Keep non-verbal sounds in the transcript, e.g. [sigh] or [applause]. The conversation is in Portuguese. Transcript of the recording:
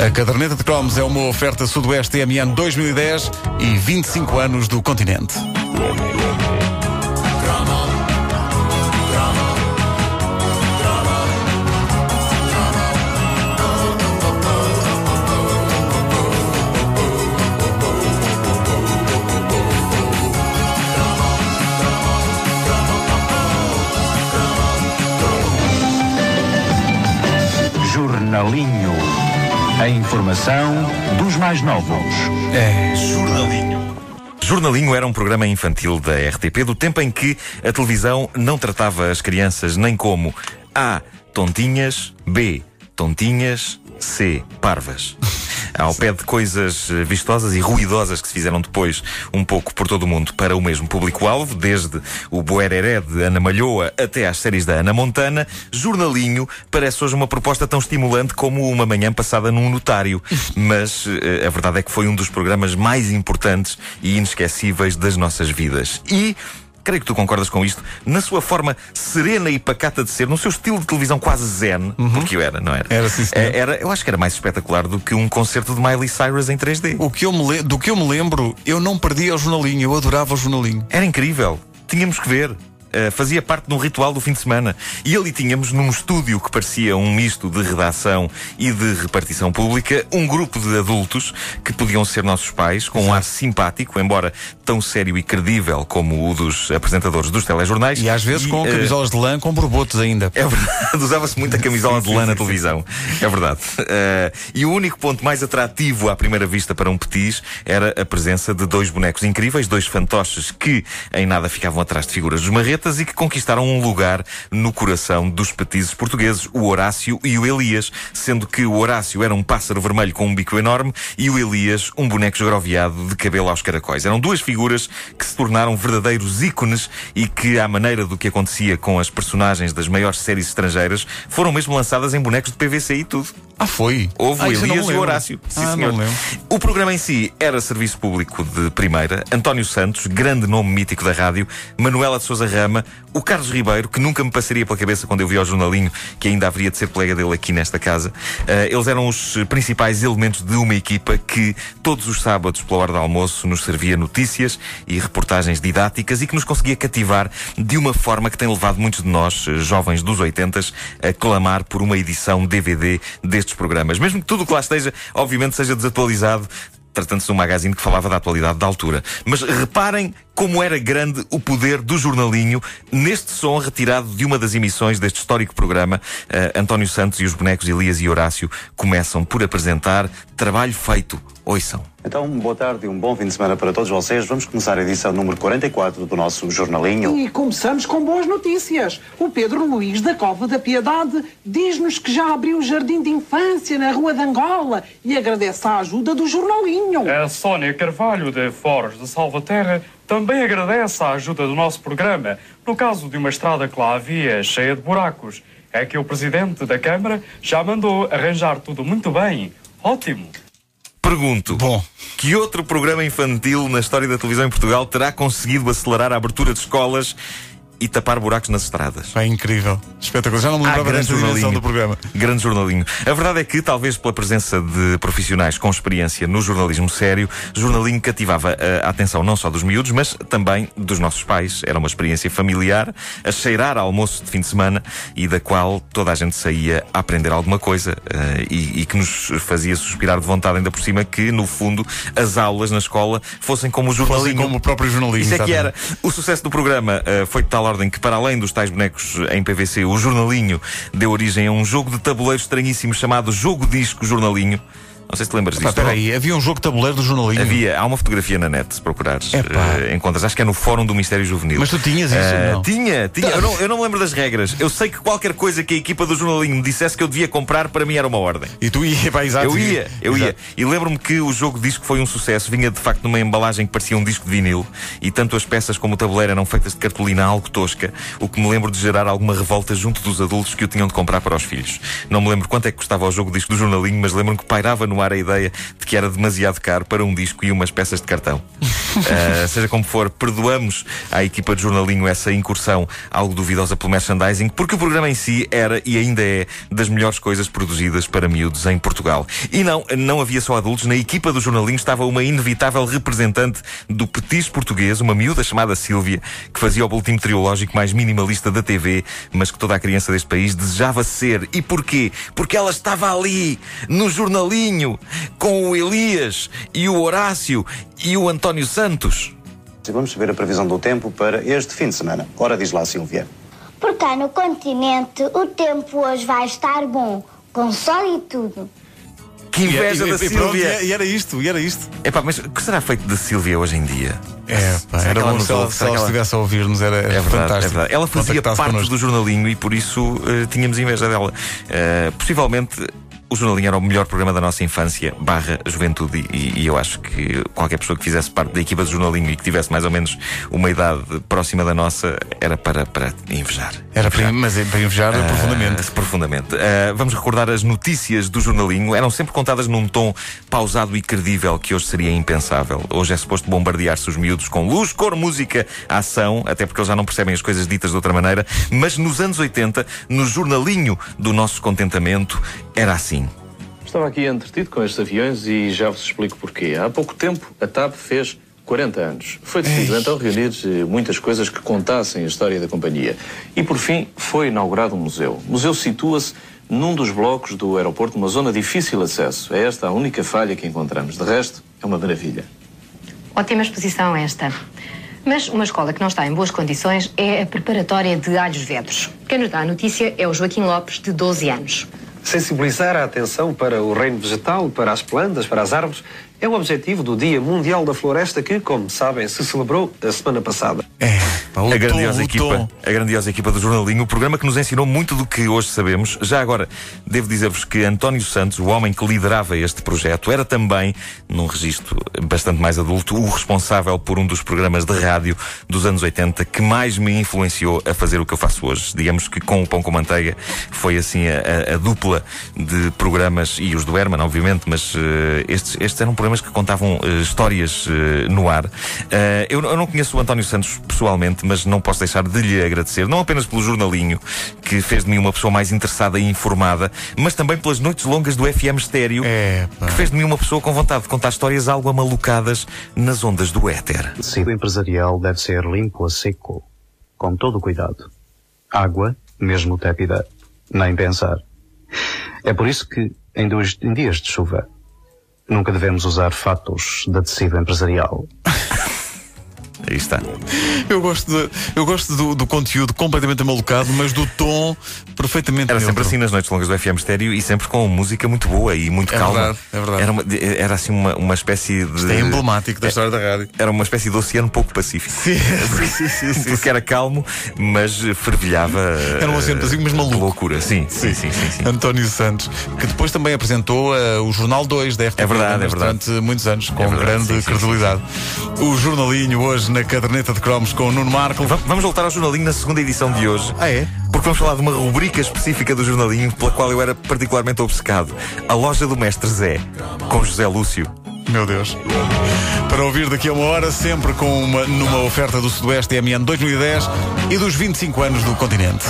A caderneta de cromos é uma oferta Sudoeste TMN 2010 e 25 anos do continente. Jornalinho. A informação dos mais novos. É. Jornalinho. Jornalinho era um programa infantil da RTP do tempo em que a televisão não tratava as crianças nem como A. Tontinhas, B. Tontinhas, C. Parvas. Ao pé de coisas eh, vistosas e ruidosas que se fizeram depois um pouco por todo o mundo para o mesmo público-alvo, desde o Boereré de Ana Malhoa até às séries da Ana Montana, Jornalinho parece hoje uma proposta tão estimulante como uma manhã passada num notário. [laughs] Mas eh, a verdade é que foi um dos programas mais importantes e inesquecíveis das nossas vidas. E creio que tu concordas com isto, na sua forma serena e pacata de ser, no seu estilo de televisão quase zen, porque eu era, não era? Era, sim, senhor. Eh, era, eu acho que era mais espetacular do que um concerto de Miley Cyrus em 3D. O que eu me le- do que eu me lembro, eu não perdia o jornalinho, eu adorava o jornalinho. Era incrível. Tínhamos que ver. Uh, fazia parte de um ritual do fim de semana. E ali tínhamos, num estúdio que parecia um misto de redação e de repartição pública, um grupo de adultos que podiam ser nossos pais, com um ar simpático, embora tão sério e credível como o dos apresentadores dos telejornais. E às vezes com uh, camisolas de lã com borbotos ainda. é verdade, [laughs] usava-se muito a camisola de lã na televisão. É verdade. Eh, e o único ponto mais atrativo à primeira vista para um petis era a presença de dois bonecos incríveis, dois fantoches que em nada ficavam atrás de figuras dos marretas e que conquistaram um lugar no coração dos petizes portugueses, o Horácio e o Elias, sendo que o Horácio era um pássaro vermelho com um bico enorme e o Elias um boneco esgroviado de cabelo aos caracóis. Eram duas figuras que se tornaram verdadeiros ícones e que, à maneira do que acontecia com as personagens das maiores séries estrangeiras, foram mesmo lançadas em bonecos de PVC e tudo. Ah, foi? Houve ah, o Elias e o. Horácio. Sim, ah, senhor. O programa em si era serviço público de primeira. António Santos, grande nome mítico da rádio. Manuela de Souza Rama. O Carlos Ribeiro, que nunca me passaria pela cabeça quando eu vi ao jornalinho que ainda haveria de ser colega dele aqui nesta casa. Ah, eles eram os principais elementos de uma equipa que todos os sábados, pela hora do almoço, nos servia notícias e reportagens didáticas e que nos conseguia cativar de uma forma que tem levado muitos de nós, eh, jovens dos 80 a clamar por uma edição DVD destes programas. Mesmo que tudo o que lá esteja, obviamente, seja desatualizado. Tratando-se de um magazine que falava da atualidade da altura. Mas reparem como era grande o poder do jornalinho neste som retirado de uma das emissões deste histórico programa. Eh, António Santos e os bonecos Elias e Horácio começam por apresentar trabalho feito. Ouçam. Então, boa tarde e um bom fim de semana para todos vocês. Vamos começar a edição número 44 do nosso jornalinho. E começamos com boas notícias. O Pedro Luís da Cova da Piedade diz-nos que já abriu o jardim de infância na Rua de Angola e agradece a ajuda do jornalinho. A Sónia Carvalho, de Foros de Salvaterra, também agradece a ajuda do nosso programa no caso de uma estrada que lá havia cheia de buracos. É que o presidente da Câmara já mandou arranjar tudo muito bem. Ótimo! Pergunto. Bom. Que outro programa infantil na história da televisão em Portugal terá conseguido acelerar a abertura de escolas e tapar buracos nas estradas? É incrível. Espetacular. Já não me lembrava grande desta dimensão do programa. Grande jornalinho. A verdade é que, talvez pela presença de profissionais com experiência no jornalismo sério, jornalinho cativava a atenção não só dos miúdos, mas também dos nossos pais. Era uma experiência familiar, a cheirar a almoço de fim de semana e da qual toda a gente saía a aprender alguma coisa eh, e, e que nos fazia suspirar de vontade, ainda por cima, que, no fundo, as aulas na escola fossem como o jornalinho. Fossem como o próprio jornalinho, Isso é que era. O sucesso do programa eh, foi de tal ordem que, para além dos tais bonecos em PVC, o jornalinho deu origem a um jogo de tabuleiro estranhíssimo chamado Jogo Disco Jornalinho. Não sei se te lembras Pá, disto. espera aí, havia um jogo de tabuleiro do jornalinho. Havia, há uma fotografia na net, se procurares. Eh, encontras, acho que é no Fórum do Mistério Juvenil. Mas tu tinhas isso, Eh, não? Tinha, tinha. Eu não, eu não me lembro das regras. Eu sei que qualquer coisa que a equipa do jornalinho me dissesse que eu devia comprar, para mim era uma ordem. E tu ia, [laughs] pá, exato. Eu ia, eu ia. Exato. E lembro-me que o jogo disco foi um sucesso. Vinha de facto numa embalagem que parecia um disco de vinil e tanto as peças como o tabuleiro eram feitas de cartolina algo tosca, o que me lembro de gerar alguma revolta junto dos adultos que o tinham de comprar para os filhos. Não me lembro quanto é que custava o jogo disco do jornalinho, mas lembro-me que pairava no a ideia de que era demasiado caro para um disco e umas peças de cartão. Uh, [laughs] seja como for, perdoamos à equipa de jornalinho essa incursão algo duvidosa pelo merchandising, porque o programa em si era e ainda é das melhores coisas produzidas para miúdos em Portugal. E não, não havia só adultos, na equipa do jornalinho estava uma inevitável representante do petis português, uma miúda chamada Sílvia, que fazia o boletim meteorológico mais minimalista da TV, mas que toda a criança deste país desejava ser. E porquê? Porque ela estava ali, no jornalinho, com o Elias e o Horácio e o António Santos. Vamos saber a previsão do tempo para este fim de semana. Ora, diz lá, Silvia. Por cá no continente, o tempo hoje vai estar bom, com sol e tudo. Que inveja e, da e, e pronto, Sílvia! e era isto, e era isto. Epá, mas o que será feito de Sílvia hoje em dia? É, pá, Será era bom se ela, se ela estivesse a ouvir-nos, era, É verdade, fantástico. é verdade. Ela fazia parte connosco. do jornalinho e por isso eh, tínhamos inveja dela. Eh, possivelmente o jornalinho era o melhor programa da nossa infância, barra juventude, e, e eu acho que qualquer pessoa que fizesse parte da equipa do jornalinho e que tivesse mais ou menos uma idade próxima da nossa era para, para invejar. Era para, mas é para invejar Ah, profundamente. profundamente. Ah, vamos recordar as notícias do jornalinho. Eram sempre contadas num tom pausado e credível que hoje seria impensável. Hoje é suposto bombardear-se os miúdos com luz, cor, música, ação, até porque eles já não percebem as coisas ditas de outra maneira. Mas nos anos 80, no jornalinho do nosso contentamento, era assim. Estava aqui entretido com estes aviões e já vos explico porquê. Há pouco tempo, a TAP fez 40 anos. Foi decidido então reunir eh, muitas coisas que contassem a história da companhia. E por fim, foi inaugurado um museu. O museu situa-se num dos blocos do aeroporto, numa zona de difícil acesso. É esta a única falha que encontramos. De resto, é uma maravilha. Ótima exposição esta. Mas uma escola que não está em boas condições é a preparatória de Alhos Vedros. Quem nos dá a notícia é o Joaquim Lopes, de 12 anos. Sensibilizar a atenção para o reino vegetal, para as plantas, para as árvores, é o objetivo do Dia Mundial da Floresta que, como sabem, se celebrou a semana passada. É, pá, a grandiosa tom, o equipa, a grandiosa equipa do jornalinho, o programa que nos ensinou muito do que hoje sabemos. Já agora, devo dizer-vos que António Santos, o homem que liderava este projeto, era também, num registro bastante mais adulto, o responsável por um dos programas de rádio dos anos 80 que mais me influenciou a fazer o que eu faço hoje. Digamos que com o Pão com Manteiga foi assim a, a- dupla de programas, e os do Herman, obviamente, mas eh, estes, estes eram programas que contavam eh, histórias eh, no ar. Eu, eu não conheço o António Santos pessoalmente, mas não posso deixar de lhe agradecer, não apenas pelo jornalinho, que fez de mim uma pessoa mais interessada e informada, mas também pelas noites longas do FM Estéreo, É, que fez de mim uma pessoa com vontade de contar histórias algo amalucadas nas ondas do éter. O tecido empresarial deve ser limpo a seco, com todo o cuidado. Água, mesmo tépida, nem pensar. É por isso que, em, dois, em dias de chuva, nunca devemos usar fatos de tecido empresarial. [laughs] Aí está. Eu gosto, de- eu gosto do, do conteúdo completamente amalucado, mas do tom perfeitamente Era sempre neutro. assim nas noites longas do FM Estéreo e sempre com música muito boa e muito É calma. verdade, é verdade. Era, uma- era assim uma, uma espécie de. Isto é emblemático da história da rádio. Era uma espécie de oceano pouco pacífico. [laughs] Sim, sim, sim, sim, Porque era calmo, mas fervilhava. Era um oceano pacífico, mas eh, maluco. loucura, sim, sim, sim, sim. sim. António Santos, que depois também apresentou eh, o Jornal 2 da RTP É verdade, é verdade. durante muitos anos, com verdade, grande credibilidade. O jornalinho hoje na caderneta de cromos com o Nuno Marco. Va- Vamos voltar ao jornalinho na segunda edição de hoje. Ah, é? Porque vamos falar de uma rubrica específica do jornalinho pela qual eu era particularmente obcecado. A loja do Mestre Zé, com José Lúcio. Meu Deus. Para ouvir daqui a uma hora, sempre com uma, numa oferta do Sudoeste MN 2010 e dos 25 anos do continente.